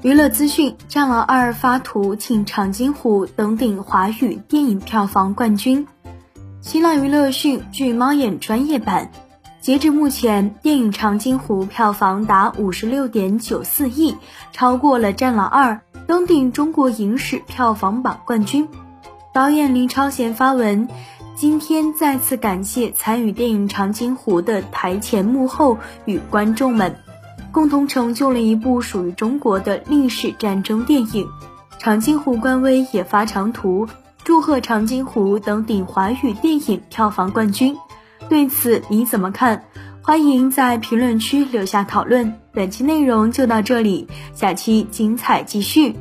娱乐资讯：《战狼二》发图请长津湖登顶华语电影票房冠军。新浪娱乐讯，据猫眼专业版，截至目前，电影《长津湖》票房达五十六点九四亿，超过了《战狼二》，登顶中国影史票房榜冠军。导演林超贤发文，今天再次感谢参与电影《长津湖》的台前幕后与观众们，共同成就了一部属于中国的历史战争电影。长津湖官微也发长图。祝贺长津湖登顶华语电影票房冠军，对此你怎么看？欢迎在评论区留下讨论。本期内容就到这里，下期精彩继续。